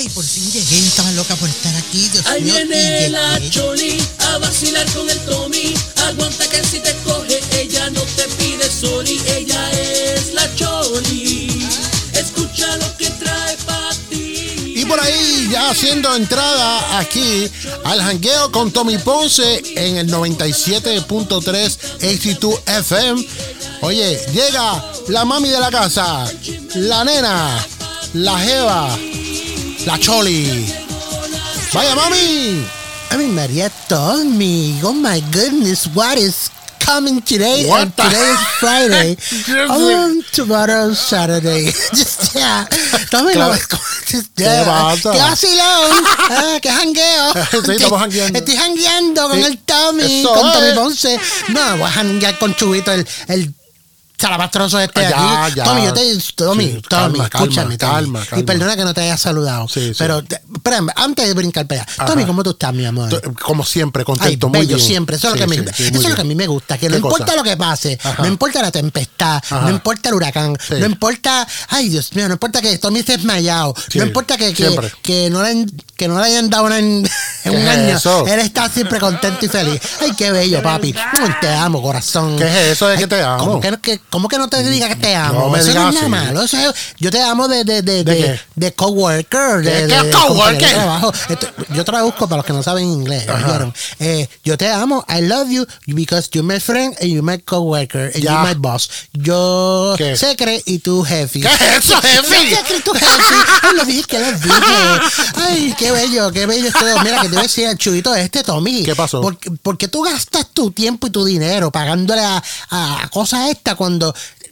Ay, por fin llegué. Estaba loca por estar aquí. Dios Ahí mío, y viene la. Choli a vacilar con el Tommy. Aguanta que si te coge, ella no te pide sorry. Ella es la Choli. Escucha lo que trae para ti. Y por ahí ya haciendo entrada aquí al jangueo con Tommy Ponce en el 97.3 AC2 FM. Oye, llega la mami de la casa, la nena, la jeva, la choli. Vaya mami. I mean, Maria told me, oh my goodness, what is coming today? What and today is Friday. Oh, tomorrow Saturday. Just, yeah. Tome Claro. just, ¿Qué pasa? ¡Qué vacilón! ah, ¡Qué jangueo! Sí, estamos jangueando. Estoy jangueando con Sí. el Tommy, Eso con. Tommy Ponce. No, voy a janguear con Chubito, el... el Salapastroso este de Ya, aquí. ya. Tommy, yo te, Tommy, Sí, Tommy, calma, escúchame, calma, Tommy. calma, Y perdona que no te haya saludado. Sí, sí. Pero, te- espérame, antes de brincar para allá. Ajá. Tommy, ¿cómo tú estás, mi amor? T- Como siempre, Ay, contento, muy bello bien. siempre. Eso es, Sí, lo, que sí, me, sí, eso es lo que a mí me gusta. Que no ¿Qué importa cosa? lo que pase, Ajá. no importa la tempestad, Ajá. no importa el huracán, Sí. no importa, ay Dios mío, no importa que Tommy esté desmayado, Sí, no importa que, que, que no, le, que no le hayan dado una en, en un ¿Qué es año. eso? Él está siempre contento y feliz. Ay, qué bello, papi. Te amo, corazón. ¿Qué es eso de que te amo? ¿Cómo que, no te diga que te amo? No me eso no digas es nada así. malo. Eso es- yo te amo de, de, de, ¿De de, qué? de coworker. De, ¿Qué- de- qué de coworker? compañero de trabajo. Esto- yo traduzco para los que no saben inglés. ¿oyeron? Eh, yo te amo. I love you because you're my friend and you're my coworker and Ya. you're my boss. Yo ¿Qué? secre y tú jefe. ¿Qué es eso, jefe? Yo secre y tú jefe. Ay, lo dije que lo dije. Ay, qué bello, qué bello esto. Mira, que te voy a decir al chubito este, Tommy. ¿Qué pasó? ¿Por, por qué tú gastas tu tiempo y tu dinero pagándole a, a cosas estas cuando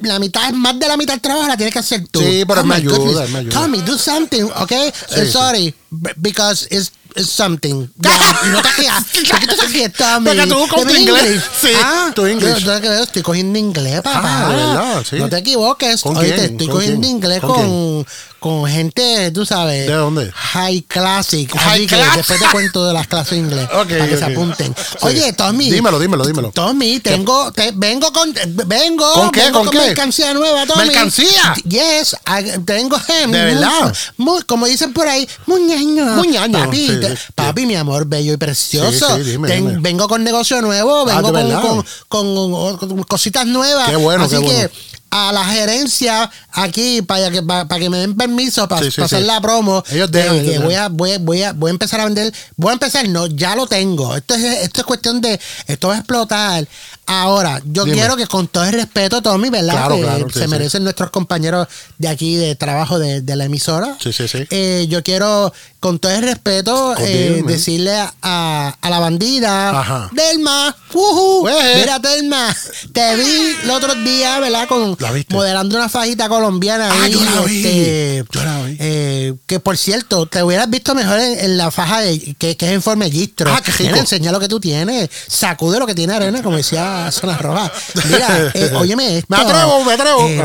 la mitad, más de la mitad del trabajo la tienes que hacer tú? Sí, pero Oh me ayuda, me ayuda. Tommy, do something? Sí, Uh, sí. sorry, because it's, it's something. Ya, y no te quedas. ¿Por qué te quedas, Tommy? Porque tú tu inglés. Sí, ah, tu English. Yo, yo estoy cogiendo inglés, papá. Ah, ¿verdad? Sí. No te equivoques. ¿Con Oíste, quién? estoy ¿Con cogiendo quién? inglés ¿Con con, con gente, tú sabes. ¿De dónde? High classic. High Así que class. después te cuento de las clases inglés. Ok, para que se apunten. Sí. Oye, Tommy. Dímelo, dímelo, dímelo. Tommy, tengo, te- vengo con, vengo, ¿Con qué? vengo ¿Con qué? mercancía nueva, Tommy. ¿Mercancía? Yes, I- tengo hem. ¿De verdad? Mu- como dicen por ahí, muñaño. Muñaño, Papi, sí, te- sí. papi, mi amor, bello y precioso. Dime, Ten- dime. Vengo con negocio nuevo, Ah, vengo ¿de con, con, con- con cositas nuevas. Qué bueno, Así qué que. A la gerencia aquí para que para, que me den permiso para, Sí, sí, hacer sí. la promo Ellos de dejan, ellos voy a, voy, a- voy a voy a empezar a vender voy a empezar no ya lo tengo esto es esto es cuestión de esto va a explotar ahora yo Dime. quiero que con todo el respeto Tommy verdad Claro, que claro, se merecen nuestros compañeros de aquí de trabajo de, de la emisora Sí, sí, sí. Eh, yo quiero con todo el respeto eh, decirle a, a- a la bandida Ajá. Delma ujú, Pues. mira Delma te vi el otro día verdad con ¿La viste? modelando una fajita colombiana Ah, ahí, yo la vi. este, Yo la vi. eh, que por cierto, te hubieras visto mejor en, en la faja de, que, que es en forma de gistro. Ah, qué rico. Mira, enseña lo que tú tienes. Sacude lo que tiene arena, como decía Zona Roja. Mira, eh, óyeme esto. Me atrevo, me atrevo. Eh.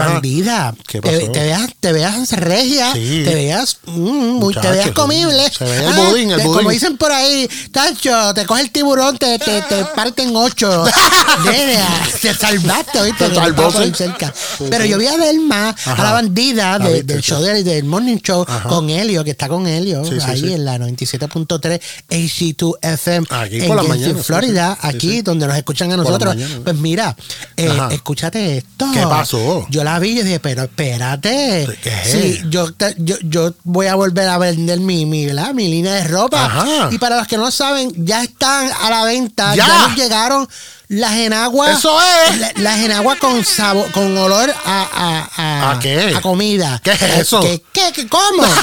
¿Qué te, pasó? te veas, te veas regia. Sí. Te veas, mm, muy- te veas comible. Se ve el budín, el budín. Como dicen por ahí, Tacho, te coge el tiburón, te, te, te parte en ocho. Nena, te salvaste, ¿oíste? Te salvó, estaba sí. Pero yo vi a Delma, a Ajá. la bandida La de- viste, del show del, del Morning Show Ajá. con Helio, que está con Helio, Sí, ahí en la 97.3 AC2 FM Aquí en por la mañana, sí, Florida, aquí donde nos escuchan a nosotros. mañana. Pues mira, eh, escúchate esto. ¿Qué pasó? Yo la vi y dije, pero espérate. ¿Qué? Sí, yo, yo, yo voy a volver a vender mi, mi, ¿verdad? mi línea de ropa. Ajá. Y para los que no saben, ya están a la venta. ¡Ya! Ya, nos llegaron las enaguas. Eso es. La- Las enaguas con sabor, con olor a, a, a, ¿A qué? a comida. ¿Qué es eso? ¿Qué, qué, qué- cómo?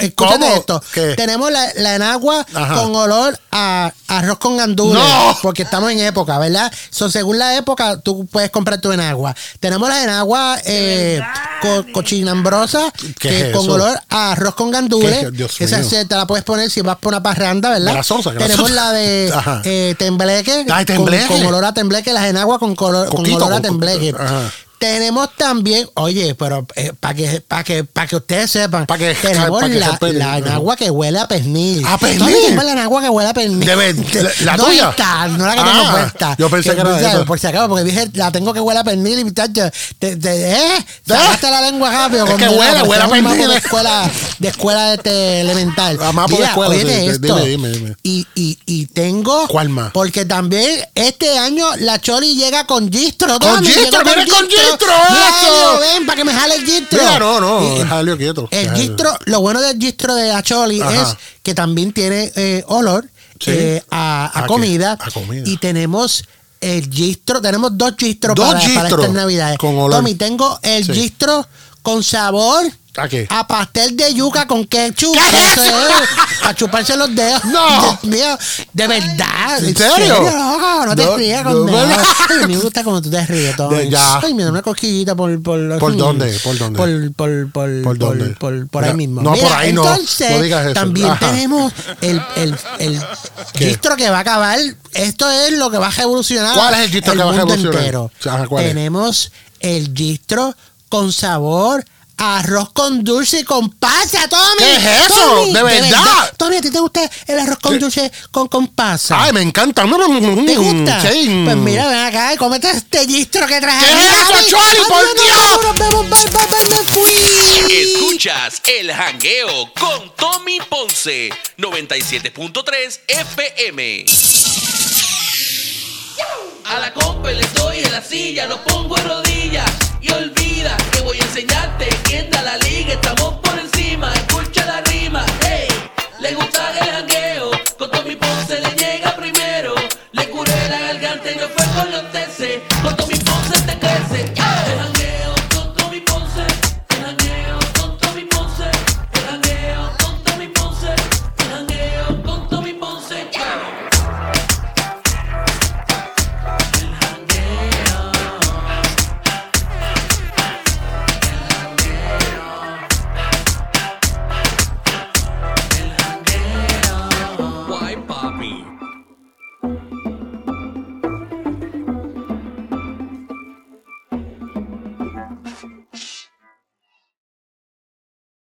Eh, Escúchate ¿Cómo? esto. ¿Qué? Tenemos la, la enagua Ajá. con olor a arroz con gandules. ¡No! Porque estamos en época, ¿verdad? So, según la época, tú puedes comprar tu enagua. Tenemos la enagua eh, co- cochinambrosa ¿Qué que es con eso? olor a arroz con gandules. ¿Qué? Dios Esa mío. se- te la puedes poner si vas por una parranda, ¿verdad? Grasosa, grasosa. Tenemos la de eh, tembleque. Ay, con- tembleque. Con, olor a tembleque, las enaguas con, color, con olor a con- tembleque. Ajá. Tenemos también, oye, pero para que, para que, para que ustedes sepan, Pa' que- tenemos pa' que la, respeten. la enagua que huele a pernil. ¿A pernil? ¿Dónde tenemos la enagua que huele a pernil? La- la ¿Dónde tuya? está? No la que Ah, tengo puesta. yo pensé que. Por si acaso, porque dije, la tengo que huele a pernil y muchacho, te, te, ¿eh? Sacaste la lengua rápido. Es que huele, a pernil. Escuela, de escuela este, elemental. Ah, de Mira, escuela, sí, sí. esto. Dime, dime, dime. Y, y, y tengo... ¿Cuál más? Porque también este año la Choli llega con gistro. ¡Con gistro! ¡Viene con gistro! ¡Eso! Ven para que me jale el gistro. Mira, no, no, déjalo quieto. el gistro, lo bueno del gistro de la Choli Ajá. es que también tiene eh, olor Sí. eh, a, a comida, A comida. Y tenemos el gistro, tenemos dos gistros Dos para, para gistros estas navidades. con olor. Tommy, tengo el Sí. gistro con sabor ¿A qué? a pastel de yuca con ketchup. ¿Qué es Eso es, para chuparse los dedos. No. Dios mío, de verdad. ¿En serio? loco? no te No, rías no, conmigo. ¿verdad? Ay, me gusta como tú te ríes, Tommy. De- ya. Ay, me da una cosquillita por... ¿Por, ¿Por dónde? ¿Por dónde? Por, por, por, ¿Por dónde? por, por ahí No, mismo. no, por ahí no. entonces, No digas eso. También Ajá. tenemos el, el, el ¿Qué? gistro que va a acabar. Esto es lo que va a revolucionar. ¿Cuál es el gistro que va a revolucionar? entero. Ajá, ¿cuál es? Tenemos el gistro con sabor a arroz con dulce y con pasa, Tommy. ¿Qué es eso? Tommy, ¿De verdad? Tommy, ¿a ti te gusta el arroz con ¿Qué? dulce con, con pasa? Ay, me encanta. ¿Te gusta? Sí. Pues mira, ven acá y cómete este gistro que traje. ¿Qué es eso. Choli? ¡Por Dios! Nos vemos, bye, bye, bye, me fui. Escuchas el jangueo con Tommy Ponce, 97.3 FM. A la compa la silla, lo pongo en rodillas y olvida que voy a enseñarte quién da la liga. Estamos por encima, escucha la rima, hey, le gusta el jangueo.